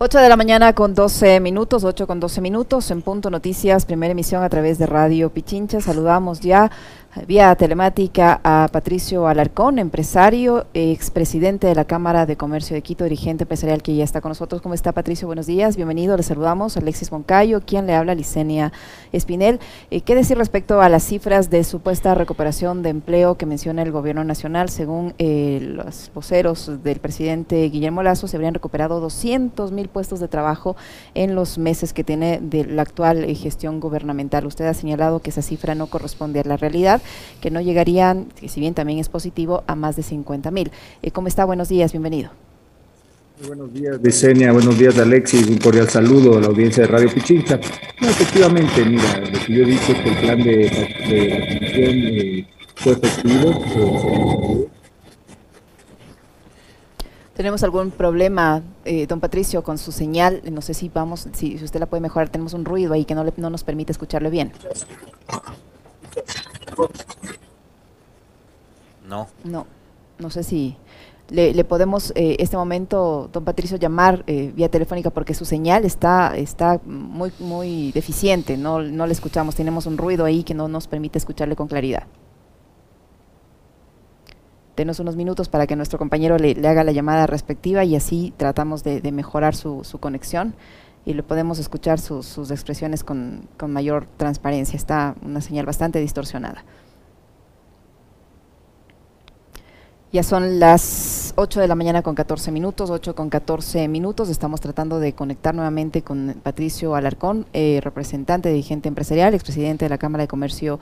8 de la mañana con 12 minutos, 8 con 12 minutos, en Punto Noticias, primera emisión a través de Radio Pichincha. Saludamos ya vía telemática a Patricio Alarcón, empresario, expresidente de la Cámara de Comercio de Quito, dirigente empresarial que ya está con nosotros. ¿Cómo está Patricio? Buenos días, bienvenido. Le saludamos Alexis Moncayo, quien le habla, Licenia Espinel. Eh, ¿Qué decir respecto a las cifras de supuesta recuperación de empleo que menciona el gobierno nacional? Según eh, los voceros del presidente Guillermo Lazo, se habrían recuperado 200 mil puestos de trabajo en los meses que tiene de la actual eh, gestión gubernamental. Usted ha señalado que esa cifra no corresponde a la realidad que no llegarían, si bien también es positivo, a más de 50 mil. Eh, ¿Cómo está? Buenos días, bienvenido. Muy buenos días, Vicenia. Buenos días, Alexis. Un cordial saludo a la audiencia de Radio Pichincha. No, efectivamente, mira, lo que yo he dicho es que el plan de, de eh, fue efectivo. Eh, tenemos algún problema, eh, don Patricio, con su señal. No sé si vamos, si, si, usted la puede mejorar. Tenemos un ruido ahí que no, le, no nos permite escucharle bien. No. No, no sé si le, le podemos eh, este momento, don Patricio, llamar eh, vía telefónica porque su señal está, está muy, muy deficiente, no, no le escuchamos, tenemos un ruido ahí que no nos permite escucharle con claridad. Denos unos minutos para que nuestro compañero le, haga la llamada respectiva y así tratamos de, de mejorar su, su conexión y le podemos escuchar sus, sus expresiones con, con, mayor transparencia. Está una señal bastante distorsionada. Ya son las 8 de la mañana con 14 minutos, 8 con 14 minutos. Estamos tratando de conectar nuevamente con Patricio Alarcón, eh, representante, dirigente empresarial, expresidente de la Cámara de Comercio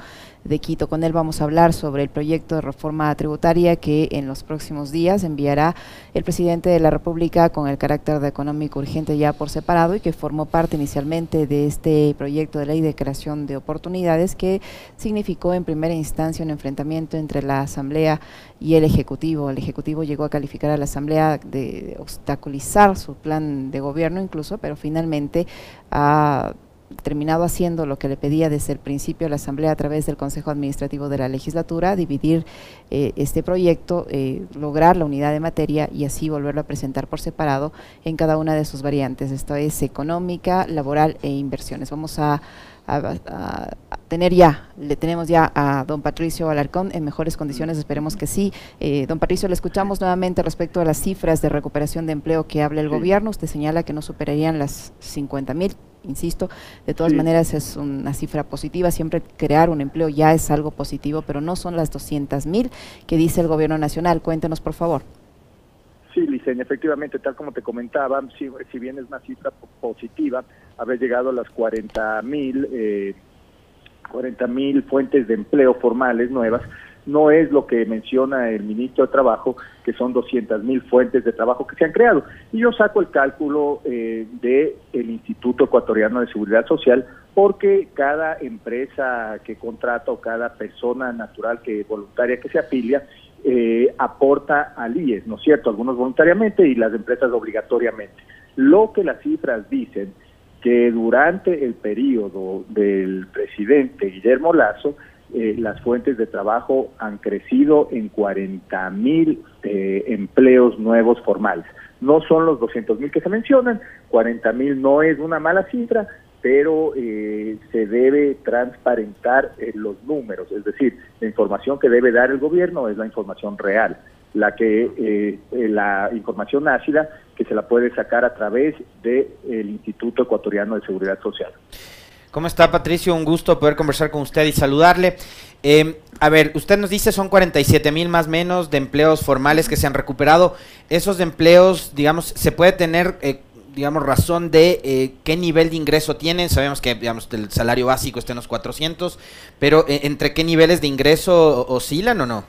de Quito. Con él vamos a hablar sobre el proyecto de reforma tributaria que en los próximos días enviará el presidente de la República con el carácter de económico urgente ya por separado y que formó parte inicialmente de este proyecto de ley de creación de oportunidades que significó en primera instancia un enfrentamiento entre la Asamblea y el Ejecutivo. El Ejecutivo llegó a calificar a la Asamblea de obstaculizar su plan de gobierno incluso, pero finalmente ha terminado haciendo lo que le pedía desde el principio a la Asamblea a través del Consejo Administrativo de la Legislatura, dividir eh, este proyecto, eh, lograr la unidad de materia y así volverlo a presentar por separado en cada una de sus variantes. Esto es económica, laboral e inversiones. Vamos a a, a, a, tener ya, le tenemos ya a don Patricio Alarcón en mejores condiciones, esperemos que sí. Eh, don Patricio, le escuchamos nuevamente respecto a las cifras de recuperación de empleo que habla el sí. gobierno, usted señala que no superarían las 50 mil, insisto, de todas sí. maneras es una cifra positiva, siempre crear un empleo ya es algo positivo, pero no son las 200 mil que dice el gobierno nacional, cuéntenos por favor. Sí, Licenia, efectivamente, tal como te comentaba, si, si bien es una cifra positiva, haber llegado a las 40 mil eh, 40 mil fuentes de empleo formales nuevas, no es lo que menciona el ministro de Trabajo, que son 200 mil fuentes de trabajo que se han creado. Y yo saco el cálculo eh, del Instituto Ecuatoriano de Seguridad Social, porque cada empresa que contrata o cada persona natural que voluntaria que se afilia, eh, aporta al IES, ¿no es cierto? Algunos voluntariamente y las empresas obligatoriamente. Lo que las cifras dicen que durante el periodo del presidente Guillermo Lazo, eh, las fuentes de trabajo han crecido en 40 mil eh, empleos nuevos formales. No son los 200 mil que se mencionan, 40 mil no es una mala cifra, pero eh, se debe transparentar eh, los números, es decir, la información que debe dar el gobierno es la información real, la que eh, eh la información ácida que se la puede sacar a través del de Instituto Ecuatoriano de Seguridad Social. ¿Cómo está Patricio? Un gusto poder conversar con usted y saludarle. Eh, a ver, usted nos dice son 47 mil más menos de empleos formales que se han recuperado. Esos empleos, digamos, se puede tener eh, digamos, razón de eh, qué nivel de ingreso tienen. Sabemos que, digamos, el salario básico está en los 400, pero eh, ¿entre qué niveles de ingreso oscilan o no?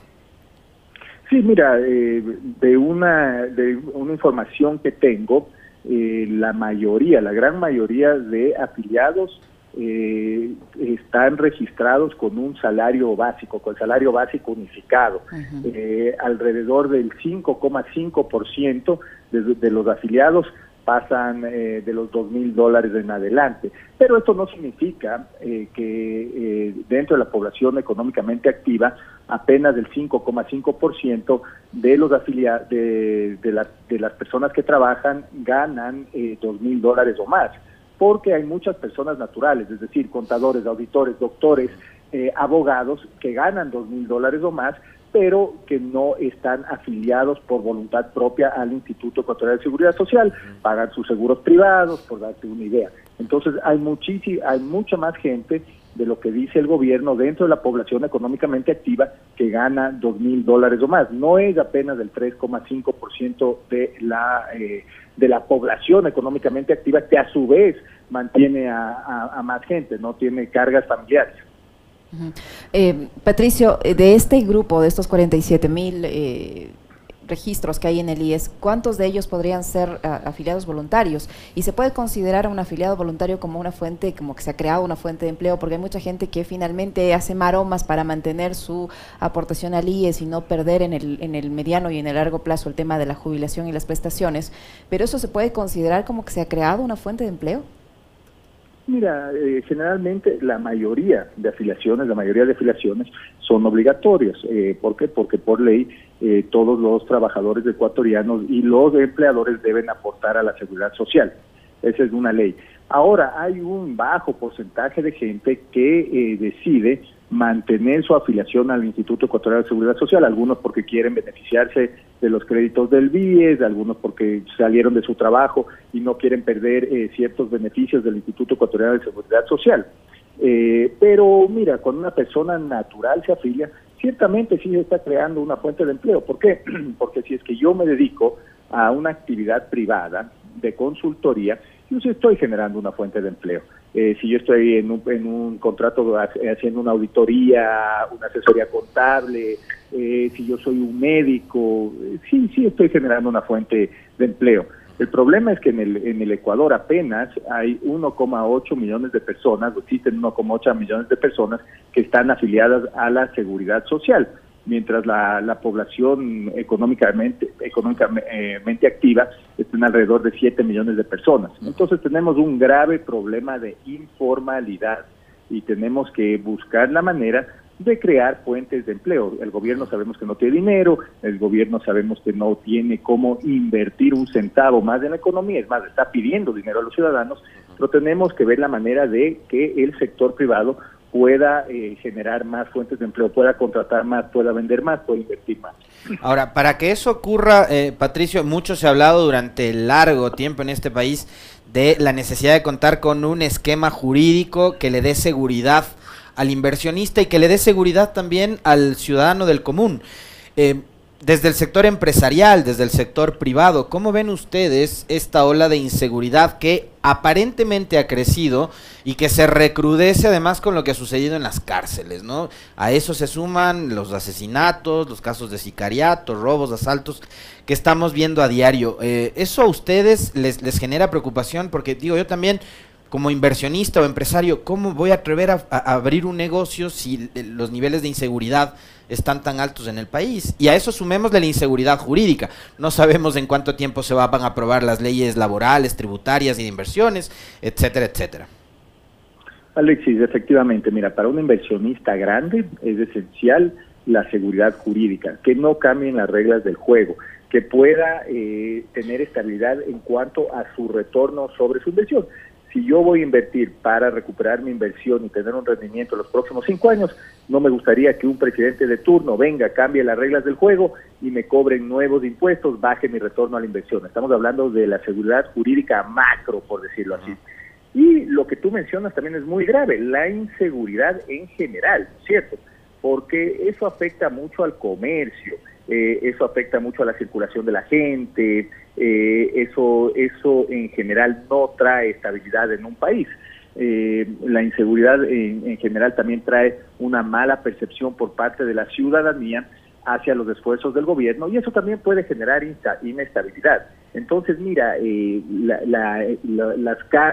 Sí, mira, eh, de, una, de una información que tengo, la mayoría, la gran mayoría de afiliados eh, están registrados con un salario básico, con el salario básico unificado. Uh -huh. eh, alrededor del 5,5% de, de los afiliados pasan eh, de los dos mil dólares en adelante. Pero esto no significa eh, que eh, dentro de la población económicamente activa, apenas del 5,5% de los afiliados de, de, de, las personas que trabajan ganan dos mil dólares o más, porque hay muchas personas naturales, es decir, contadores, auditores, doctores, abogados que ganan dos mil dólares o más, pero que no están afiliados por voluntad propia al Instituto Ecuatorial de Seguridad Social, pagan sus seguros privados, por darte una idea. Entonces hay hay mucha más gente de lo que dice el gobierno dentro de la población económicamente activa que gana dos mil dólares o más. No es apenas del 3,5% de la eh, de la población económicamente activa que a su vez mantiene a más gente, no tiene cargas familiares. Eh, Patricio, de este grupo, de estos 47 mil eh, registros que hay en el IES, ¿cuántos de ellos podrían ser afiliados voluntarios? Y se puede considerar a un afiliado voluntario como una fuente, como que se ha creado una fuente de empleo, porque hay mucha gente que finalmente hace maromas para mantener su aportación al IES y no perder en el, en el mediano y en el largo plazo el tema de la jubilación y las prestaciones. Pero eso se puede considerar como que se ha creado una fuente de empleo. Mira, eh, generalmente la mayoría de afiliaciones, la mayoría de afiliaciones son obligatorias. Eh, ¿Por qué? Porque por ley eh, todos los trabajadores ecuatorianos y los empleadores deben aportar a la seguridad social. Esa es una ley. Ahora, hay un bajo porcentaje de gente que decide mantener su afiliación al Instituto Ecuatorial de Seguridad Social, algunos porque quieren beneficiarse de los créditos del BIES, algunos porque salieron de su trabajo y no quieren perder eh, ciertos beneficios del Instituto Ecuatorial de Seguridad Social. Eh, pero mira, cuando una persona natural se afilia, ciertamente sí está creando una fuente de empleo. ¿Por qué? Porque si es que yo me dedico a una actividad privada de consultoría, yo sí estoy generando una fuente de empleo. Eh, si yo estoy en un, en un contrato haciendo una auditoría, una asesoría contable, eh, si yo soy un médico, eh, sí, sí estoy generando una fuente de empleo. El problema es que en el, en el Ecuador apenas hay 1,8 millones de personas, existen 1,8 millones de personas que están afiliadas a la seguridad social mientras la, la población económicamente, económicamente activa está en alrededor de 7 millones de personas. Entonces tenemos un grave problema de informalidad y tenemos que buscar la manera de crear fuentes de empleo. El gobierno sabemos que no tiene dinero, el gobierno sabemos que no tiene cómo invertir un centavo más en la economía, es más, está pidiendo dinero a los ciudadanos, pero tenemos que ver la manera de que el sector privado pueda eh, generar más fuentes de empleo, pueda contratar más, pueda vender más, pueda invertir más. Ahora, para que eso ocurra, eh, Patricio, mucho se ha hablado durante largo tiempo en este país de la necesidad de contar con un esquema jurídico que le dé seguridad al inversionista y que le dé seguridad también al ciudadano del común. Eh, desde el sector empresarial, desde el sector privado, ¿cómo ven ustedes esta ola de inseguridad que aparentemente ha crecido y que se recrudece además con lo que ha sucedido en las cárceles, ¿no? A eso se suman los asesinatos, los casos de sicariato, robos, asaltos que estamos viendo a diario. Eh, ¿Eso a ustedes les, les genera preocupación? Porque digo, yo también como inversionista o empresario, ¿cómo voy a atrever a, abrir un negocio si los niveles de inseguridad están tan altos en el país? Y a eso sumemos la inseguridad jurídica. No sabemos en cuánto tiempo se van a aprobar las leyes laborales, tributarias y de inversiones, etcétera, etcétera. Alexis, efectivamente, mira, para un inversionista grande es esencial la seguridad jurídica, que no cambien las reglas del juego, que pueda eh, tener estabilidad en cuanto a su retorno sobre su inversión si yo voy a invertir para recuperar mi inversión y tener un rendimiento en los próximos cinco años, no me gustaría que un presidente de turno venga, cambie las reglas del juego y me cobren nuevos impuestos, baje mi retorno a la inversión. Estamos hablando de la seguridad jurídica macro, por decirlo así. Y lo que tú mencionas también es muy grave, la inseguridad en general, ¿cierto? Porque eso afecta mucho al comercio, eh, eso afecta mucho a la circulación de la gente, eh, eso, eso en general no trae estabilidad en un país. Eh, la inseguridad en, general también trae una mala percepción por parte de la ciudadanía hacia los esfuerzos del gobierno y eso también puede generar inestabilidad. Entonces, mira, eh,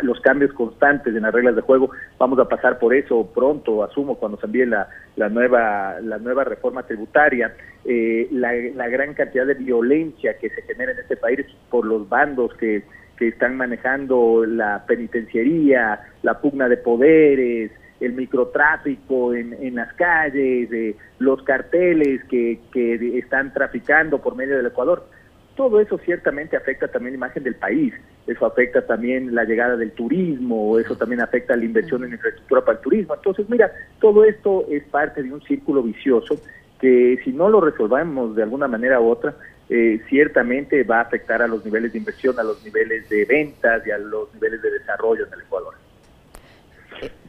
los cambios constantes en las reglas de juego, vamos a pasar por eso pronto, asumo, cuando se envíe la, nueva, la nueva reforma tributaria, eh, la, gran cantidad de violencia que se genera en este país por los bandos que, que están manejando la penitenciaría, la pugna de poderes, el microtráfico en, en las calles, eh, los carteles que, que están traficando por medio del Ecuador. Todo eso ciertamente afecta también la imagen del país, eso afecta también la llegada del turismo, eso también afecta la inversión en infraestructura para el turismo. Entonces, mira, todo esto es parte de un círculo vicioso que si no lo resolvamos de alguna manera u otra, eh, ciertamente va a afectar a los niveles de inversión, a los niveles de ventas y a los niveles de desarrollo en el Ecuador.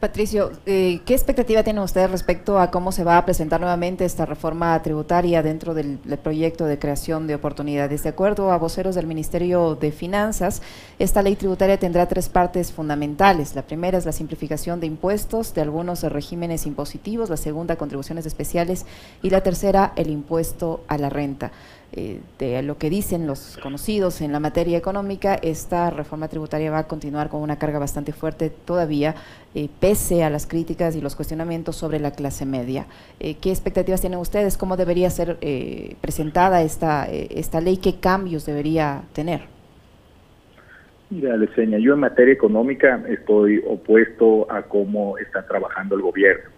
Patricio, eh, ¿qué expectativa tienen ustedes respecto a cómo se va a presentar nuevamente esta reforma tributaria dentro del, proyecto de creación de oportunidades? De acuerdo a voceros del Ministerio de Finanzas, esta ley tributaria tendrá tres partes fundamentales. La primera es la simplificación de impuestos de algunos regímenes impositivos, la segunda, contribuciones especiales y la tercera, el impuesto a la renta. Eh, de lo que dicen los conocidos en la materia económica, esta reforma tributaria va a continuar con una carga bastante fuerte todavía, eh, pese a las críticas y los cuestionamientos sobre la clase media. Eh, ¿Qué expectativas tienen ustedes? ¿Cómo debería ser presentada esta, esta ley? ¿Qué cambios debería tener? Mira, Leseña, yo en materia económica estoy opuesto a cómo está trabajando el gobierno.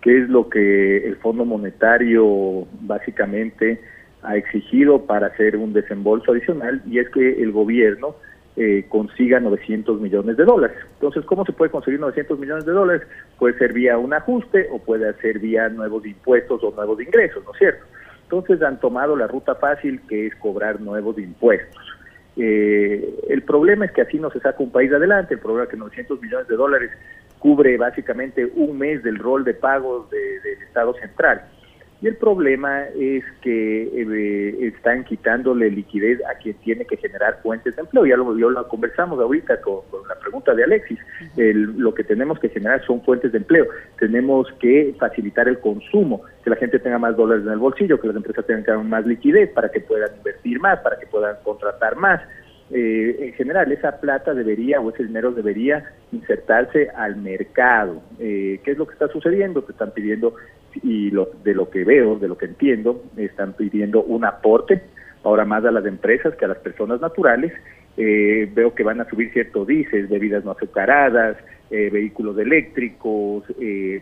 ¿Qué es lo que el Fondo Monetario básicamente ha exigido para hacer un desembolso adicional y es que el gobierno eh, consiga 900 millones de dólares. Entonces, ¿cómo se puede conseguir 900 millones de dólares? Puede ser vía un ajuste o puede ser vía nuevos impuestos o nuevos ingresos, ¿no es cierto? Entonces han tomado la ruta fácil que es cobrar nuevos impuestos. Eh, el problema es que así no se saca un país adelante, el problema es que 900 millones de dólares cubre básicamente un mes del rol de pagos del Estado central. Y el problema es que eh, están quitándole liquidez a quien tiene que generar fuentes de empleo. Ya lo, lo conversamos ahorita con, la pregunta de Alexis. lo que tenemos que generar son fuentes de empleo. Tenemos que facilitar el consumo, que la gente tenga más dólares en el bolsillo, que las empresas tengan más liquidez para que puedan invertir más, para que puedan contratar más. Eh, en general esa plata debería o ese dinero debería insertarse al mercado. Eh, ¿Qué es lo que está sucediendo? Te están pidiendo y lo, de lo que veo, de lo que entiendo, están pidiendo un aporte ahora más a las empresas que a las personas naturales. Eh, veo que van a subir ciertos dices, bebidas no azucaradas, eh, vehículos eléctricos eh,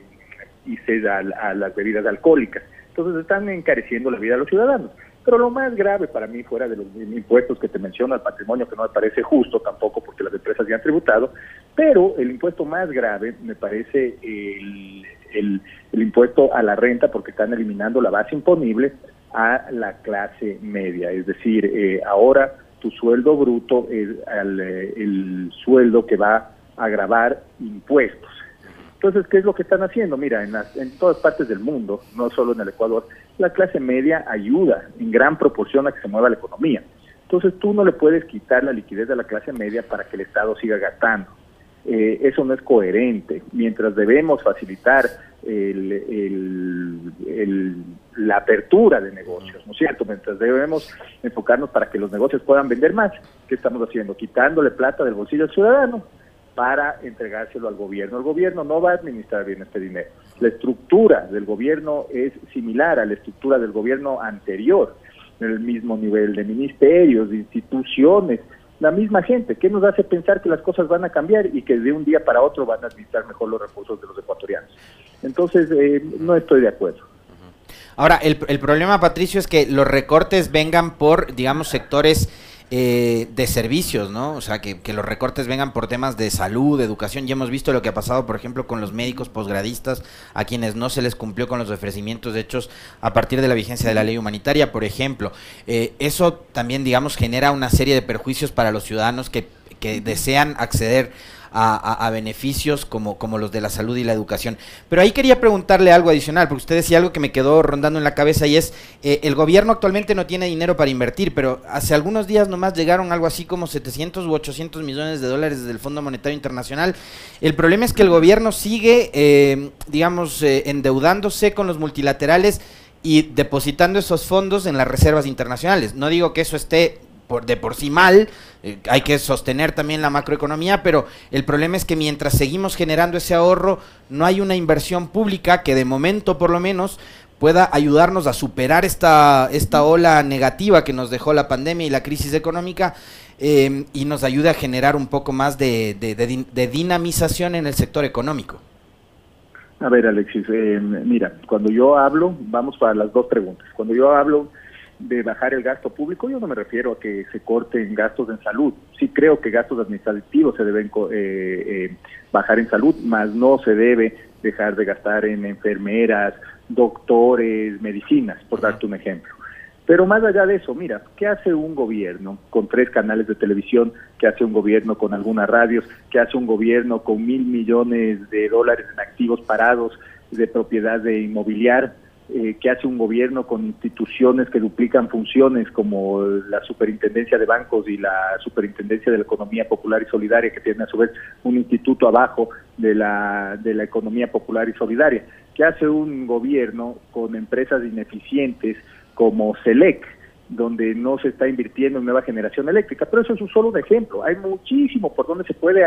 y a, a las bebidas alcohólicas. Entonces están encareciendo la vida de los ciudadanos. Pero lo más grave para mí, fuera de los impuestos que te menciono al patrimonio, que no me parece justo tampoco porque las empresas ya han tributado, pero el impuesto más grave me parece el, el, impuesto a la renta porque están eliminando la base imponible a la clase media. Es decir, eh, ahora tu sueldo bruto es eh, el sueldo que va a grabar impuestos. Entonces, ¿qué es lo que están haciendo? Mira, en, en todas partes del mundo, no solo en el Ecuador, la clase media ayuda en gran proporción a que se mueva la economía. Entonces, tú no le puedes quitar la liquidez a la clase media para que el Estado siga gastando. Eh, eso no es coherente. Mientras debemos facilitar la apertura de negocios, ¿no es cierto? Mientras debemos enfocarnos para que los negocios puedan vender más, ¿qué estamos haciendo? Quitándole plata del bolsillo al ciudadano para entregárselo al gobierno. El gobierno no va a administrar bien este dinero. La estructura del gobierno es similar a la estructura del gobierno anterior, en el mismo nivel de ministerios, de instituciones, la misma gente. ¿Qué nos hace pensar que las cosas van a cambiar y que de un día para otro van a administrar mejor los recursos de los ecuatorianos? Entonces, eh, no estoy de acuerdo. Ahora, el, el problema, Patricio, es que los recortes vengan por, digamos, sectores eh, de servicios, ¿no? O sea, que, los recortes vengan por temas de salud, de educación. Ya hemos visto lo que ha pasado, por ejemplo, con los médicos posgradistas, a quienes no se les cumplió con los ofrecimientos hechos a partir de la vigencia de la ley humanitaria, por ejemplo. Eh, eso también, digamos, genera una serie de perjuicios para los ciudadanos que, que desean acceder a, beneficios como, como los de la salud y la educación. Pero ahí quería preguntarle algo adicional, porque usted decía algo que me quedó rondando en la cabeza y es, eh, el gobierno actualmente no tiene dinero para invertir, pero hace algunos días nomás llegaron algo así como 700 u 800 millones de dólares desde el Fondo Monetario Internacional. El problema es que el gobierno sigue, eh, digamos, eh, endeudándose con los multilaterales y depositando esos fondos en las reservas internacionales. No digo que eso esté por, de por sí mal, eh, hay que sostener también la macroeconomía, pero el problema es que mientras seguimos generando ese ahorro, no hay una inversión pública que de momento por lo menos pueda ayudarnos a superar esta, esta ola negativa que nos dejó la pandemia y la crisis económica. eh, y nos ayude a generar un poco más de, de, dinamización en el sector económico. A ver, Alexis, eh, mira, cuando yo hablo, vamos para las dos preguntas. Cuando yo hablo de bajar el gasto público, yo no me refiero a que se corten gastos en salud. Sí creo que gastos administrativos se deben eh, bajar en salud, más no se debe dejar de gastar en enfermeras, doctores, medicinas, por darte un ejemplo. Pero más allá de eso, mira, ¿qué hace un gobierno con tres canales de televisión? ¿Qué hace un gobierno con algunas radios? ¿Qué hace un gobierno con mil millones de dólares en activos parados de propiedad de inmobiliar? Eh, ¿Qué hace un gobierno con instituciones que duplican funciones como la Superintendencia de Bancos y la Superintendencia de la Economía Popular y Solidaria, que tiene a su vez un instituto abajo de la, de la Economía Popular y Solidaria? ¿Qué hace un gobierno con empresas ineficientes? como SELEC, donde no se está invirtiendo en nueva generación eléctrica. Pero eso es un solo un ejemplo. Hay muchísimo por donde se puede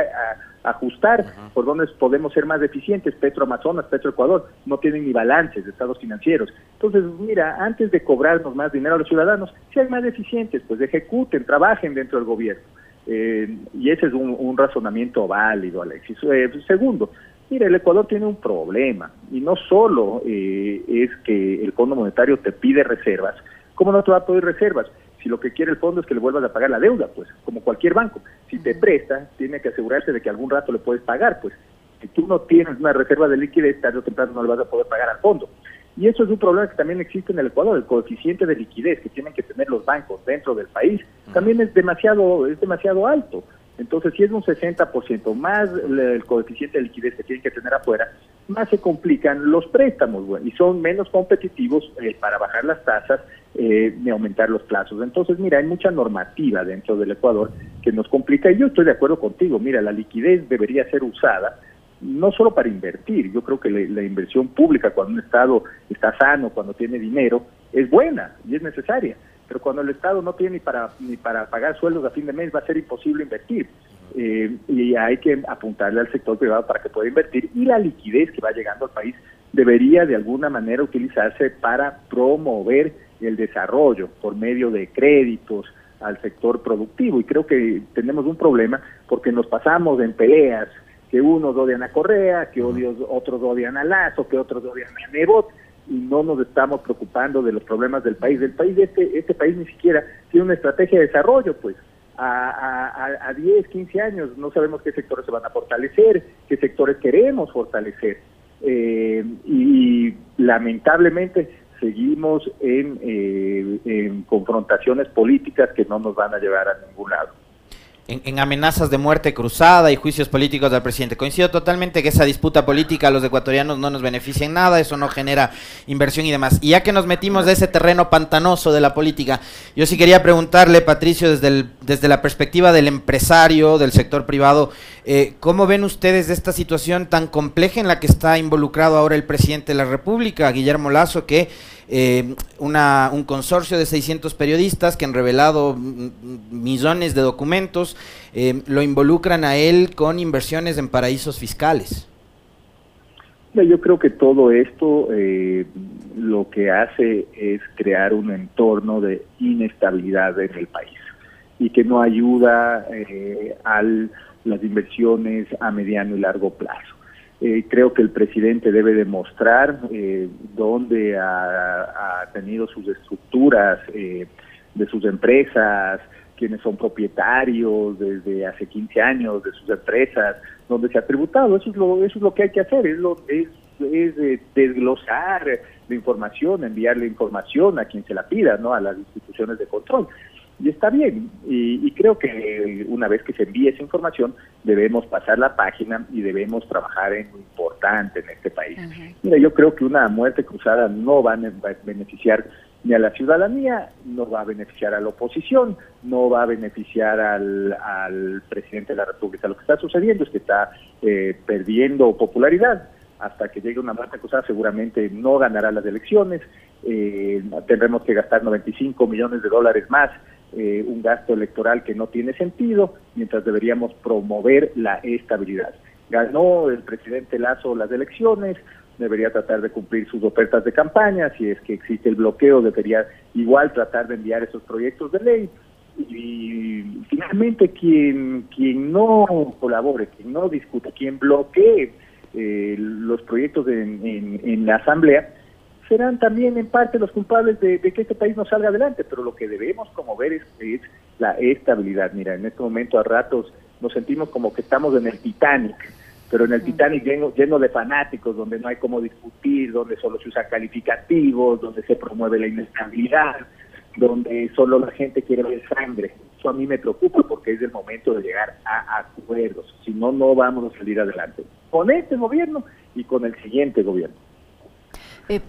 ajustar, por donde podemos ser más eficientes. Petro Amazonas, Petro Ecuador, no tienen ni balances de estados financieros. Entonces, mira, antes de cobrarnos más dinero a los ciudadanos, si hay más eficientes, pues ejecuten, trabajen dentro del gobierno. Eh, y ese es un, razonamiento válido, Alexis. Eh, segundo, Mira, el Ecuador tiene un problema y no solo eh, es que el Fondo Monetario te pide reservas, ¿cómo no te va a pedir reservas? Si lo que quiere el fondo es que le vuelvas a pagar la deuda, pues, como cualquier banco. Si te presta, tiene que asegurarse de que algún rato le puedes pagar, pues. Si tú no tienes una reserva de liquidez, tarde o temprano no le vas a poder pagar al fondo. Y eso es un problema que también existe en el Ecuador. El coeficiente de liquidez que tienen que tener los bancos dentro del país también es demasiado, es demasiado alto. Entonces, si es un 60% más el coeficiente de liquidez que tienen que tener afuera, más se complican los préstamos y son menos competitivos eh, para bajar las tasas eh, ni aumentar los plazos. Entonces, mira, hay mucha normativa dentro del Ecuador que nos complica y yo estoy de acuerdo contigo. Mira, la liquidez debería ser usada no solo para invertir, yo creo que la inversión pública cuando un Estado está sano, cuando tiene dinero, es buena y es necesaria pero cuando el Estado no tiene ni para, ni para pagar sueldos a fin de mes va a ser imposible invertir. Eh, y hay que apuntarle al sector privado para que pueda invertir y la liquidez que va llegando al país debería de alguna manera utilizarse para promover el desarrollo por medio de créditos al sector productivo y creo que tenemos un problema porque nos pasamos en peleas que unos odian a Correa, que otros odian a Lazo, que otros odian a Nebot y no nos estamos preocupando de los problemas del país. El país, este, este país ni siquiera tiene una estrategia de desarrollo, pues. A, a, a 10, 15 años no sabemos qué sectores se van a fortalecer, qué sectores queremos fortalecer. Eh, y, lamentablemente seguimos en, eh, confrontaciones políticas que no nos van a llevar a ningún lado en, amenazas de muerte cruzada y juicios políticos del presidente. Coincido totalmente que esa disputa política a los ecuatorianos no nos beneficia en nada, eso no genera inversión y demás. Y ya que nos metimos de ese terreno pantanoso de la política, yo sí quería preguntarle, Patricio, desde, desde la perspectiva del empresario, del sector privado, eh, ¿cómo ven ustedes esta situación tan compleja en la que está involucrado ahora el presidente de la República, Guillermo Lazo, que eh, una, un consorcio de 600 periodistas que han revelado millones de documentos, eh, lo involucran a él con inversiones en paraísos fiscales. Yo creo que todo esto eh, lo que hace es crear un entorno de inestabilidad en el país y que no ayuda a las inversiones a mediano y largo plazo. Eh, creo que el presidente debe demostrar eh, dónde ha, tenido sus estructuras eh, de sus empresas, quiénes son propietarios desde hace 15 años de sus empresas, dónde se ha tributado. Eso es lo, eso es lo que hay que hacer, es, lo, es, es desglosar la información, enviarle información a quien se la pida, ¿no? a las instituciones de control y está bien. Y, creo que una vez que se envíe esa información, debemos pasar la página y debemos trabajar en lo importante en este país. Mira, yo creo que una muerte cruzada no va a beneficiar ni a la ciudadanía, no va a beneficiar a la oposición, no va a beneficiar al, al presidente de la República. Lo que está sucediendo es que está eh, perdiendo popularidad. Hasta que llegue una muerte cruzada seguramente no ganará las elecciones, eh, tendremos que gastar 95 millones de dólares más eh, un gasto electoral que no tiene sentido, mientras deberíamos promover la estabilidad. Ganó el presidente Lazo las elecciones, debería tratar de cumplir sus ofertas de campaña, si es que existe el bloqueo, debería igual tratar de enviar esos proyectos de ley. y finalmente quien, quien no colabore, quien no discute, quien bloquee eh, los proyectos en, en, la Asamblea, serán también en parte los culpables de, que este país no salga adelante, pero lo que debemos como ver es, es, la estabilidad. Mira, en este momento a ratos nos sentimos como que estamos en el Titanic, pero en el Titanic lleno, lleno de fanáticos, donde no hay cómo discutir, donde solo se usa calificativos, donde se promueve la inestabilidad, donde solo la gente quiere ver sangre. Eso a mí me preocupa porque es el momento de llegar a acuerdos, si no, no vamos a salir adelante con este gobierno y con el siguiente gobierno. Eh,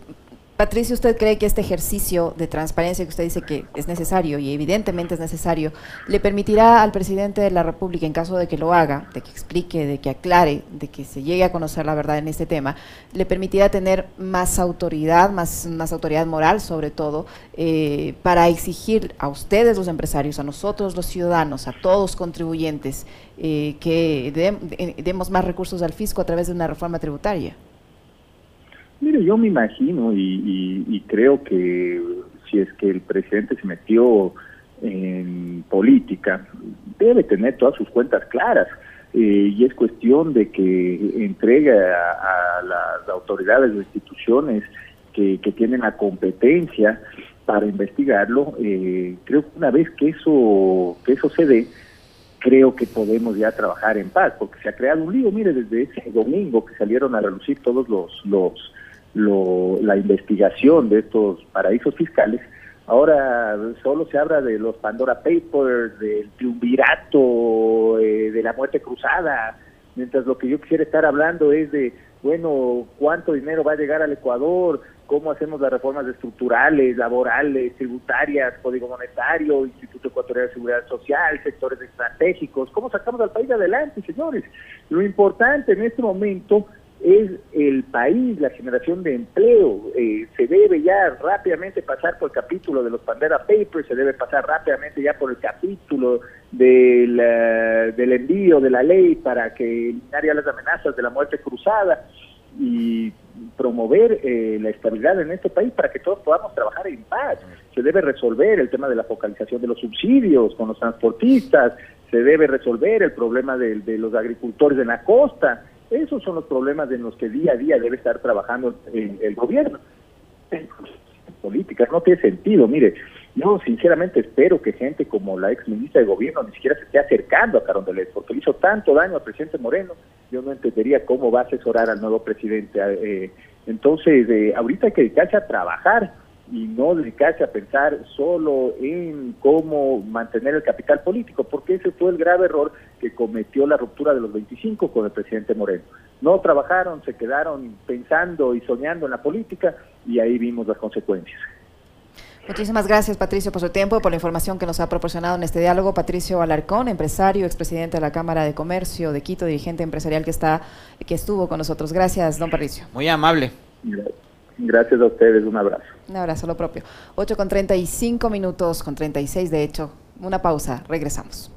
Patricia, ¿usted cree que este ejercicio de transparencia que usted dice que es necesario y evidentemente es necesario, le permitirá al presidente de la República, en caso de que lo haga, de que explique, de que aclare, de que se llegue a conocer la verdad en este tema, le permitirá tener más autoridad, más, autoridad moral sobre todo, eh, para exigir a ustedes los empresarios, a nosotros los ciudadanos, a todos contribuyentes, eh, que demos más recursos al fisco a través de una reforma tributaria? Mire, yo me imagino y, creo que si es que el presidente se metió en política, debe tener todas sus cuentas claras. Eh, y es cuestión de que entregue a, las autoridades o instituciones que, tienen la competencia para investigarlo. Eh, creo que una vez que eso, que eso se dé, creo que podemos ya trabajar en paz, porque se ha creado un lío. Mire, desde ese domingo que salieron a relucir todos los, los lo, la investigación de estos paraísos fiscales, ahora solo se habla de los Pandora Papers, del triunvirato, eh, de la muerte cruzada, mientras lo que yo quisiera estar hablando es de, bueno, cuánto dinero va a llegar al Ecuador, cómo hacemos las reformas estructurales, laborales, tributarias, código monetario, Instituto Ecuatorial de Seguridad Social, sectores estratégicos, cómo sacamos al país adelante, señores. Lo importante en este momento es el país, la generación de empleo. Eh, se debe ya rápidamente pasar por el capítulo de los Pandera Papers, se debe pasar rápidamente ya por el capítulo del, del envío de la ley para que eliminar las amenazas de la muerte cruzada y promover eh, la estabilidad en este país para que todos podamos trabajar en paz. Se debe resolver el tema de la focalización de los subsidios con los transportistas, se debe resolver el problema de los agricultores en la costa, esos son los problemas en los que día a día debe estar trabajando el, gobierno. Políticas, no tiene sentido. Mire, yo sinceramente espero que gente como la ex ministra de Gobierno ni siquiera se esté acercando a Carondelet, porque le hizo tanto daño al presidente Moreno. Yo no entendería cómo va a asesorar al nuevo presidente. Eh, entonces, eh, ahorita hay que dedicarse a trabajar y no dedicarse a pensar solo en cómo mantener el capital político, porque ese fue el grave error que cometió la ruptura de los 25 con el presidente Moreno. No trabajaron, se quedaron pensando y soñando en la política y ahí vimos las consecuencias. Muchísimas gracias, Patricio, por su tiempo y por la información que nos ha proporcionado en este diálogo. Patricio Alarcón, empresario, expresidente de la Cámara de Comercio de Quito, dirigente empresarial que está que estuvo con nosotros. Gracias, don Patricio. Muy amable. Gracias a ustedes, un abrazo. Un abrazo, lo propio. 8 con 35 minutos, con 36 de hecho. Una pausa, regresamos.